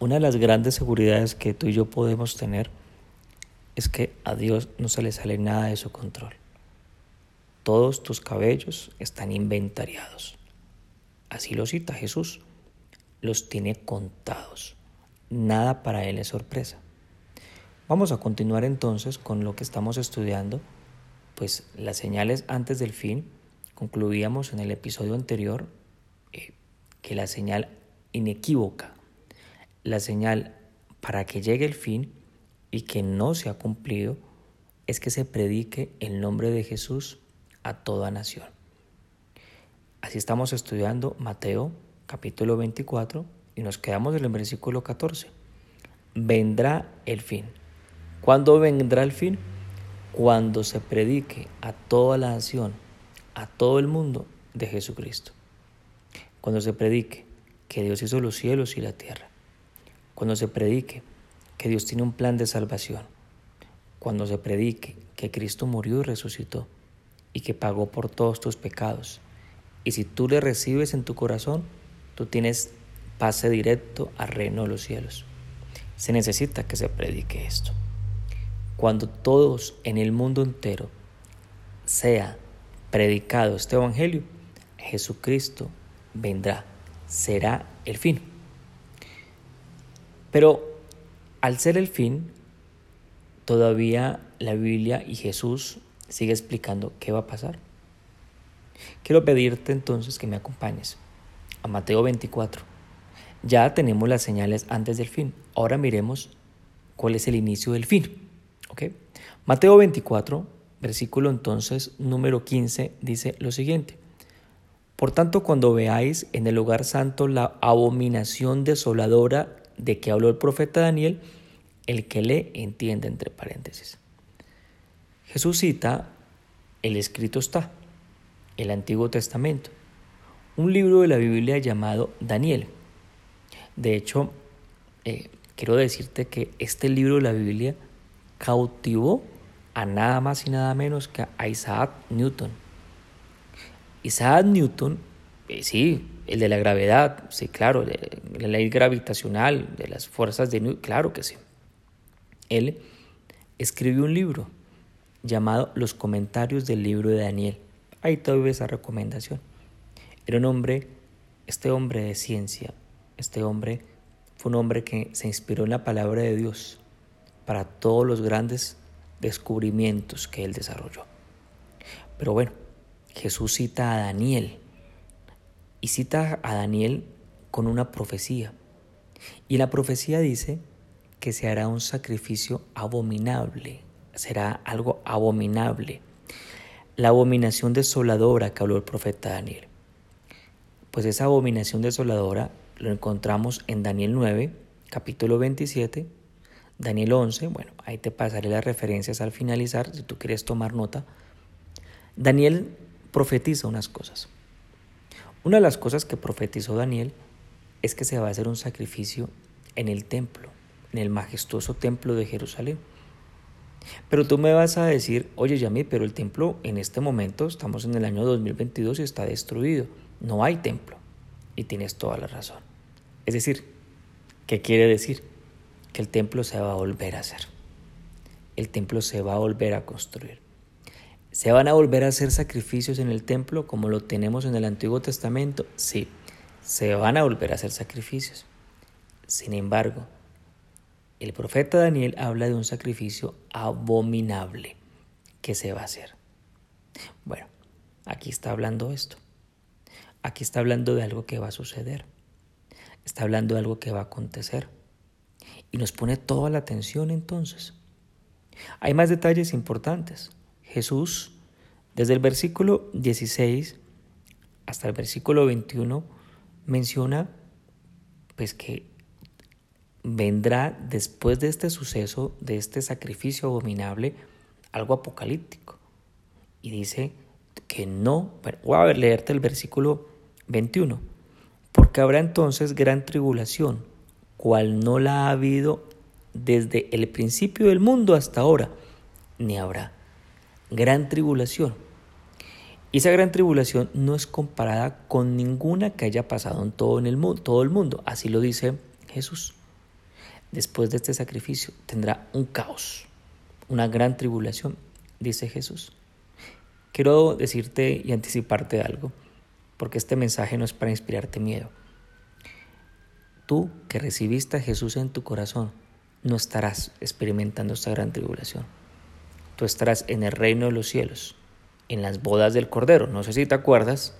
Una de las grandes seguridades que tú y yo podemos tener es que a Dios no se le sale nada de su control. Todos tus cabellos están inventariados. Así lo cita Jesús. Los tiene contados. Nada para Él es sorpresa. Vamos a continuar entonces con lo que estamos estudiando, pues las señales antes del fin. Concluíamos en el episodio anterior eh, que la señal inequívoca, la señal para que llegue el fin y que no se ha cumplido, es que se predique el nombre de Jesús a toda nación. Así estamos estudiando Mateo capítulo 24 y nos quedamos en el versículo 14. Vendrá el fin. ¿Cuándo vendrá el fin? Cuando se predique a toda la nación, a todo el mundo de Jesucristo. Cuando se predique que Dios hizo los cielos y la tierra. Cuando se predique que Dios tiene un plan de salvación. Cuando se predique que Cristo murió y resucitó y que pagó por todos tus pecados. Y si tú le recibes en tu corazón, tú tienes pase directo al reino de los cielos. Se necesita que se predique esto. Cuando todos en el mundo entero sea predicado este evangelio, Jesucristo vendrá, será el fin. Pero al ser el fin, todavía la Biblia y Jesús sigue explicando qué va a pasar. Quiero pedirte entonces que me acompañes a Mateo 24. Ya tenemos las señales antes del fin. Ahora miremos cuál es el inicio del fin. Mateo 24, versículo entonces número 15, dice lo siguiente. Por tanto, cuando veáis en el lugar santo la abominación desoladora de que habló el profeta Daniel, el que lee entiende entre paréntesis. Jesús cita, el escrito está, el Antiguo Testamento, un libro de la Biblia llamado Daniel. De hecho, eh, quiero decirte que este libro de la Biblia cautivó a nada más y nada menos que a Isaac Newton. Isaac Newton, eh, sí, el de la gravedad, sí, claro, la ley gravitacional, de las fuerzas de Newton, claro que sí. Él escribió un libro llamado Los comentarios del libro de Daniel. Ahí doy esa recomendación. Era un hombre, este hombre de ciencia, este hombre fue un hombre que se inspiró en la palabra de Dios para todos los grandes descubrimientos que él desarrolló. Pero bueno, Jesús cita a Daniel y cita a Daniel con una profecía. Y la profecía dice que se hará un sacrificio abominable será algo abominable. La abominación desoladora que habló el profeta Daniel. Pues esa abominación desoladora lo encontramos en Daniel 9, capítulo 27, Daniel 11, bueno, ahí te pasaré las referencias al finalizar si tú quieres tomar nota. Daniel profetiza unas cosas. Una de las cosas que profetizó Daniel es que se va a hacer un sacrificio en el templo, en el majestuoso templo de Jerusalén. Pero tú me vas a decir, oye Yami, pero el templo en este momento, estamos en el año 2022 y está destruido. No hay templo. Y tienes toda la razón. Es decir, ¿qué quiere decir? Que el templo se va a volver a hacer. El templo se va a volver a construir. ¿Se van a volver a hacer sacrificios en el templo como lo tenemos en el Antiguo Testamento? Sí, se van a volver a hacer sacrificios. Sin embargo, el profeta Daniel habla de un sacrificio abominable que se va a hacer. Bueno, aquí está hablando esto. Aquí está hablando de algo que va a suceder. Está hablando de algo que va a acontecer. Y nos pone toda la atención entonces. Hay más detalles importantes. Jesús, desde el versículo 16 hasta el versículo 21, menciona pues que vendrá después de este suceso, de este sacrificio abominable, algo apocalíptico. Y dice que no, voy a leerte el versículo 21, porque habrá entonces gran tribulación, cual no la ha habido desde el principio del mundo hasta ahora, ni habrá. Gran tribulación. Y esa gran tribulación no es comparada con ninguna que haya pasado en todo, en el mundo, todo el mundo. Así lo dice Jesús. después de este sacrificio tendrá un caos, una gran tribulación, dice Jesús. Quiero decirte y anticiparte algo, porque este mensaje no es para inspirarte miedo. Tú que recibiste a Jesús en tu corazón, no estarás experimentando esta gran tribulación. Tú en el reino de los cielos, en las bodas del Cordero. No sé si te acuerdas,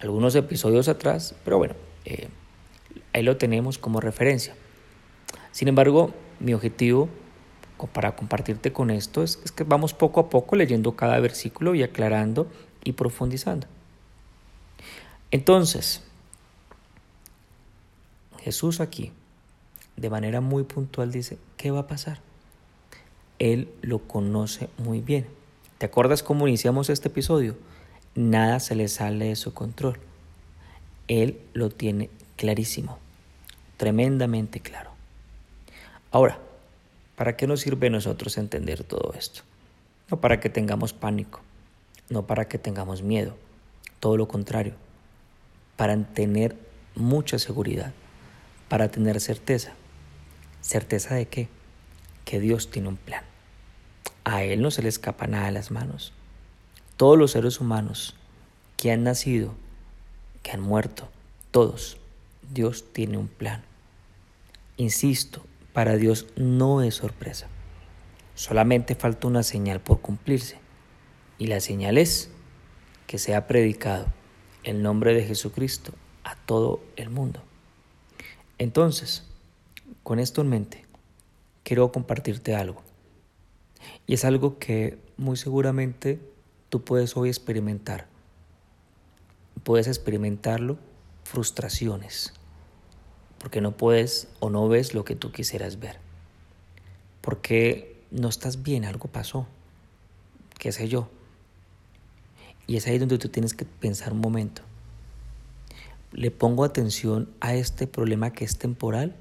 algunos episodios atrás, pero bueno, eh, ahí lo tenemos como referencia. Sin embargo, mi objetivo para compartirte con esto es, es que vamos poco a poco leyendo cada versículo y aclarando y profundizando. Entonces, Jesús aquí, de manera muy puntual, dice, ¿qué va a pasar? Él lo conoce muy bien. ¿Te acuerdas cómo iniciamos este episodio? Nada se le sale de su control. Él lo tiene clarísimo, tremendamente claro. Ahora, ¿para qué nos sirve a nosotros entender todo esto? No para que tengamos pánico, no para que tengamos miedo, todo lo contrario, para tener mucha seguridad, para tener certeza. ¿Certeza de qué? Que Dios tiene un plan. A Él no se le escapa nada de las manos. Todos los seres humanos que han nacido, que han muerto, todos, Dios tiene un plan. Insisto, para Dios no es sorpresa. Solamente falta una señal por cumplirse. Y la señal es que sea predicado el nombre de Jesucristo a todo el mundo. Entonces, con esto en mente, quiero compartirte algo. Y es algo que muy seguramente tú puedes hoy experimentar. Puedes experimentarlo frustraciones porque no puedes o no ves lo que tú quisieras ver. Porque no estás bien, algo pasó, qué sé yo. Y es ahí donde tú tienes que pensar un momento. ¿Le pongo atención a este problema que es temporal?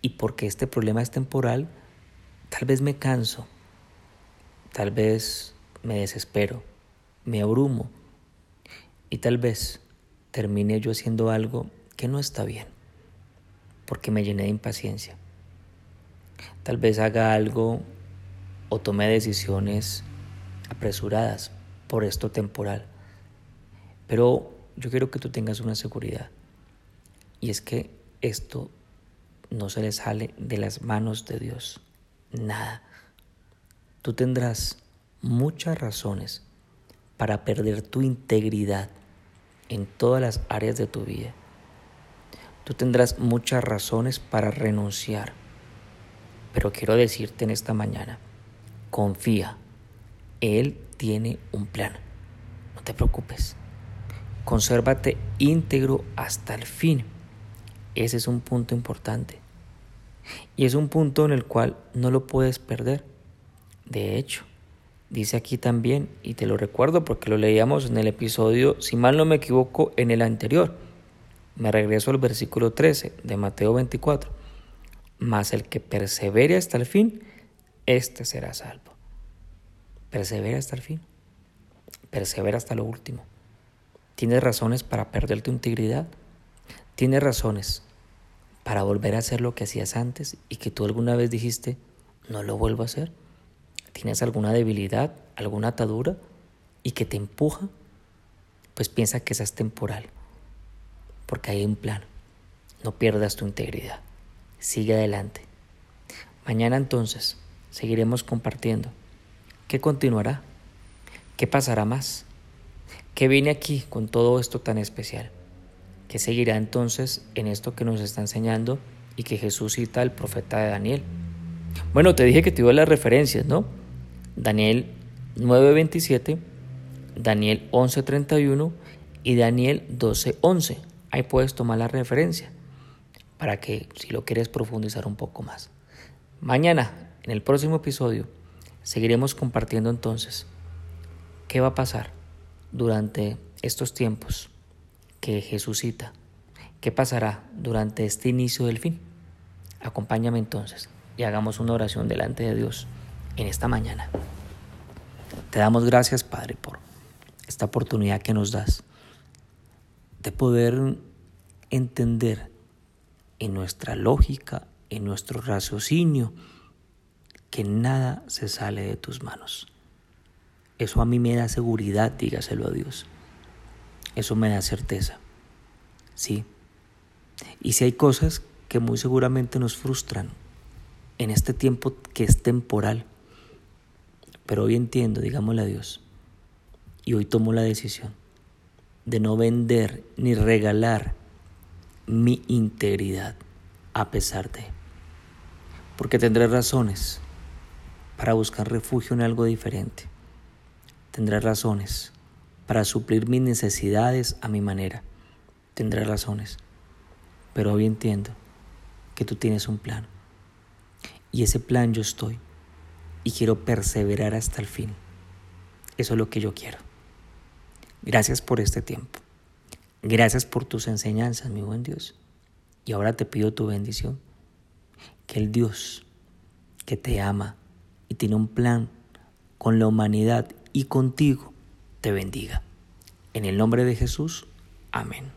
Y porque este problema es temporal, tal vez me canso, tal vez me desespero, me abrumo y tal vez termine yo haciendo algo que no está bien, porque me llené de impaciencia. Tal vez haga algo o tome decisiones apresuradas por esto temporal. Pero yo quiero que tú tengas una seguridad. Y es que esto no se le sale de las manos de Dios. Nada. Tú tendrás muchas razones para perder tu integridad en todas las áreas de tu vida. Tú tendrás muchas razones para renunciar. Pero quiero decirte en esta mañana, confía. Él tiene un plan. No te preocupes. Consérvate íntegro hasta el fin. Ese es un punto importante. Y es un punto en el cual no lo puedes perder. De hecho, dice aquí también, y te lo recuerdo porque lo leíamos en el episodio, si mal no me equivoco, en el anterior me regreso al versículo 13 de Mateo 24. Mas el que persevere hasta el fin, éste será salvo. Persevera hasta el fin. Persevera hasta lo último. ¿Tienes razones para perder tu integridad? ¿Tienes razones para volver a hacer lo que hacías antes y que tú alguna vez dijiste, no lo vuelvo a hacer? ¿Tienes alguna debilidad, alguna atadura y que te empuja? Pues piensa que esa es temporal porque hay un plan. No pierdas tu integridad. Sigue adelante. Mañana entonces seguiremos compartiendo. ¿Qué continuará? ¿Qué pasará más? ¿Qué viene aquí con todo esto tan especial? ¿Qué seguirá entonces en esto que nos está enseñando y que Jesús cita al profeta de Daniel? Bueno, te dije que te iba las referencias, ¿no? Daniel 9:27, Daniel 11:31 y Daniel 12:11 ahí puedes tomar la referencia para que si lo quieres profundizar un poco más. Mañana, en el próximo episodio, seguiremos compartiendo entonces qué va a pasar durante estos tiempos que Jesús. ¿Qué pasará durante este inicio del fin? Acompáñame entonces y hagamos una oración delante de Dios en esta mañana. Te damos gracias, Padre, por esta oportunidad que nos das de poder entender en nuestra lógica, en nuestro raciocinio que nada se sale de tus manos. Eso a mí me da seguridad, dígaselo a Dios. Eso me da certeza. Sí. Y si hay cosas que muy seguramente nos frustran en este tiempo que es temporal, pero hoy entiendo, digámosle a Dios, y hoy tomo la decisión de no vender ni regalar mi integridad a pesar de. Porque tendré razones para buscar refugio en algo diferente. Tendré razones para suplir mis necesidades a mi manera. Tendré razones. Pero hoy entiendo que tú tienes un plan. Y ese plan yo estoy. Y quiero perseverar hasta el fin. Eso es lo que yo quiero. Gracias por este tiempo. Gracias por tus enseñanzas, mi buen Dios. Y ahora te pido tu bendición. Que el Dios que te ama y tiene un plan con la humanidad y contigo te bendiga. En el nombre de Jesús, amén.